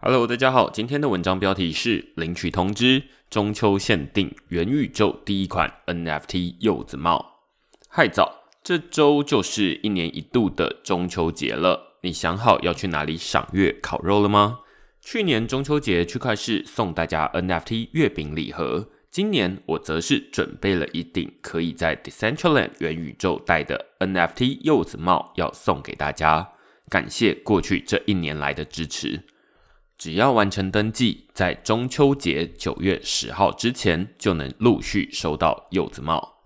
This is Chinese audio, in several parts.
Hello，大家好，今天的文章标题是领取通知，中秋限定元宇宙第一款 NFT 柚子帽。嗨早，这周就是一年一度的中秋节了，你想好要去哪里赏月烤肉了吗？去年中秋节区块市送大家 NFT 月饼礼盒，今年我则是准备了一顶可以在 Decentraland 元宇宙戴的 NFT 柚子帽要送给大家。感谢过去这一年来的支持。只要完成登记，在中秋节九月十号之前，就能陆续收到柚子帽。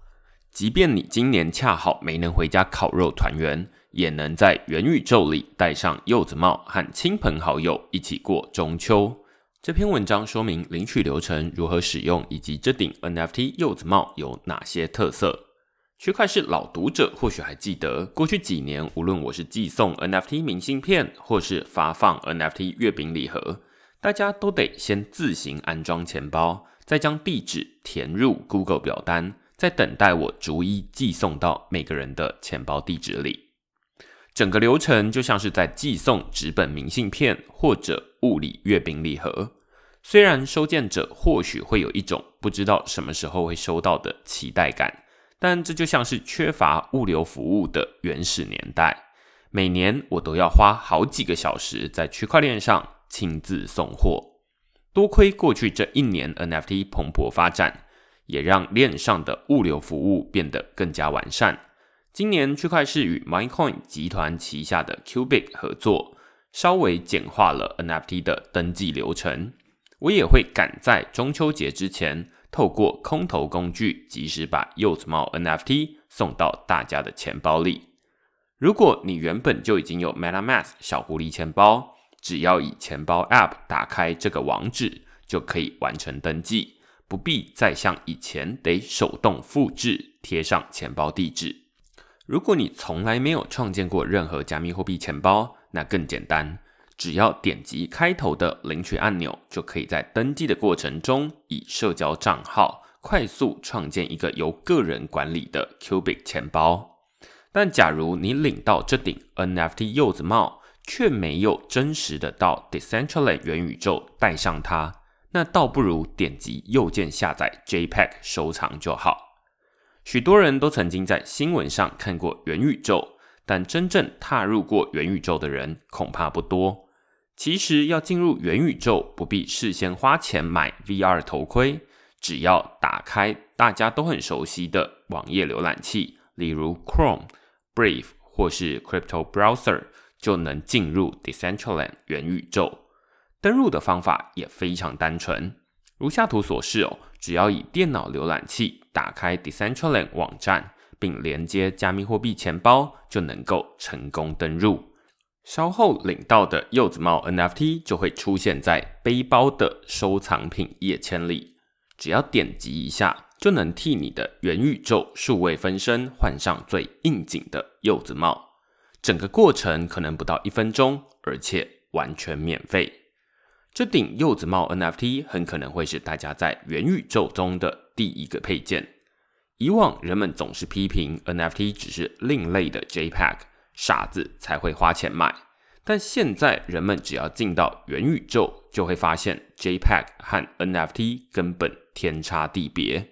即便你今年恰好没能回家烤肉团圆，也能在元宇宙里戴上柚子帽，和亲朋好友一起过中秋。这篇文章说明领取流程、如何使用，以及这顶 NFT 柚子帽有哪些特色。区块是老读者，或许还记得，过去几年，无论我是寄送 NFT 明信片，或是发放 NFT 月饼礼盒，大家都得先自行安装钱包，再将地址填入 Google 表单，再等待我逐一寄送到每个人的钱包地址里。整个流程就像是在寄送纸本明信片或者物理月饼礼盒。虽然收件者或许会有一种不知道什么时候会收到的期待感。但这就像是缺乏物流服务的原始年代，每年我都要花好几个小时在区块链上亲自送货。多亏过去这一年 NFT 蓬勃发展，也让链上的物流服务变得更加完善。今年区块是与 MindCoin 集团旗下的 Cubic 合作，稍微简化了 NFT 的登记流程。我也会赶在中秋节之前。透过空投工具，及时把柚子帽 NFT 送到大家的钱包里。如果你原本就已经有 MetaMask 小狐狸钱包，只要以钱包 App 打开这个网址，就可以完成登记，不必再像以前得手动复制贴上钱包地址。如果你从来没有创建过任何加密货币钱包，那更简单。只要点击开头的领取按钮，就可以在登记的过程中，以社交账号快速创建一个由个人管理的 Cubic 钱包。但假如你领到这顶 NFT 柚子帽，却没有真实的到 Decentraland 元宇宙戴上它，那倒不如点击右键下载 JPEG 收藏就好。许多人都曾经在新闻上看过元宇宙。但真正踏入过元宇宙的人恐怕不多。其实要进入元宇宙，不必事先花钱买 VR 头盔，只要打开大家都很熟悉的网页浏览器，例如 Chrome、Brave 或是 Crypto Browser，就能进入 Decentraland 元宇宙。登录的方法也非常单纯，如下图所示哦，只要以电脑浏览器打开 Decentraland 网站。并连接加密货币钱包，就能够成功登入。稍后领到的柚子帽 NFT 就会出现在背包的收藏品页签里。只要点击一下，就能替你的元宇宙数位分身换上最应景的柚子帽。整个过程可能不到一分钟，而且完全免费。这顶柚子帽 NFT 很可能会是大家在元宇宙中的第一个配件。以往人们总是批评 NFT 只是另类的 JPEG，傻子才会花钱买。但现在人们只要进到元宇宙，就会发现 JPEG 和 NFT 根本天差地别。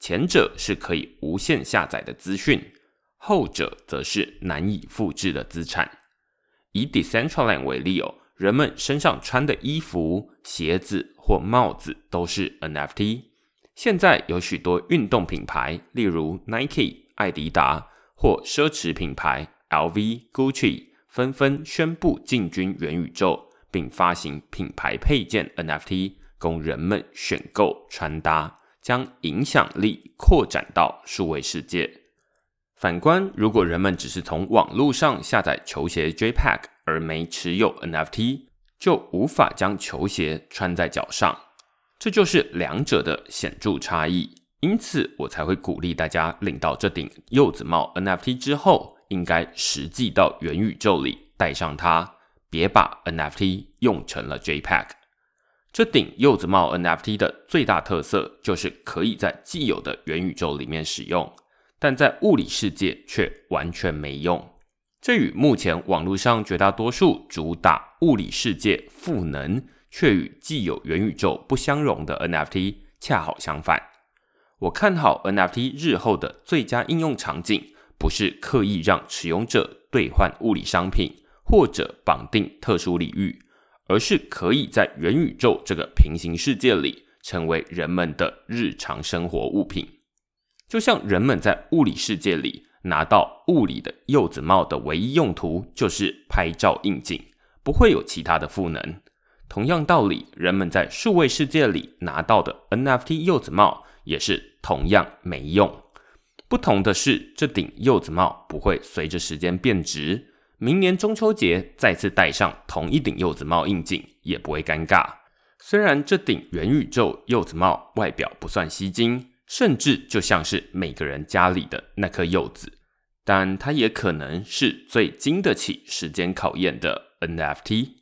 前者是可以无限下载的资讯，后者则是难以复制的资产。以 Decentraland 为例哦，人们身上穿的衣服、鞋子或帽子都是 NFT。现在有许多运动品牌，例如 Nike、艾迪达或奢侈品牌 LV、Gucci，纷纷宣布进军元宇宙，并发行品牌配件 NFT，供人们选购穿搭，将影响力扩展到数位世界。反观，如果人们只是从网络上下载球鞋 JPEG，而没持有 NFT，就无法将球鞋穿在脚上。这就是两者的显著差异，因此我才会鼓励大家领到这顶柚子帽 NFT 之后，应该实际到元宇宙里带上它，别把 NFT 用成了 JPEG。这顶柚子帽 NFT 的最大特色就是可以在既有的元宇宙里面使用，但在物理世界却完全没用。这与目前网络上绝大多数主打物理世界赋能。却与既有元宇宙不相容的 NFT 恰好相反。我看好 NFT 日后的最佳应用场景，不是刻意让持有者兑换物理商品，或者绑定特殊领域，而是可以在元宇宙这个平行世界里，成为人们的日常生活物品。就像人们在物理世界里拿到物理的柚子帽的唯一用途就是拍照应景，不会有其他的赋能。同样道理，人们在数位世界里拿到的 NFT 柚子帽也是同样没用。不同的是，这顶柚子帽不会随着时间变值。明年中秋节再次戴上同一顶柚子帽应景，也不会尴尬。虽然这顶元宇宙柚子帽外表不算吸睛。甚至就像是每个人家里的那颗柚子，但它也可能是最经得起时间考验的 NFT。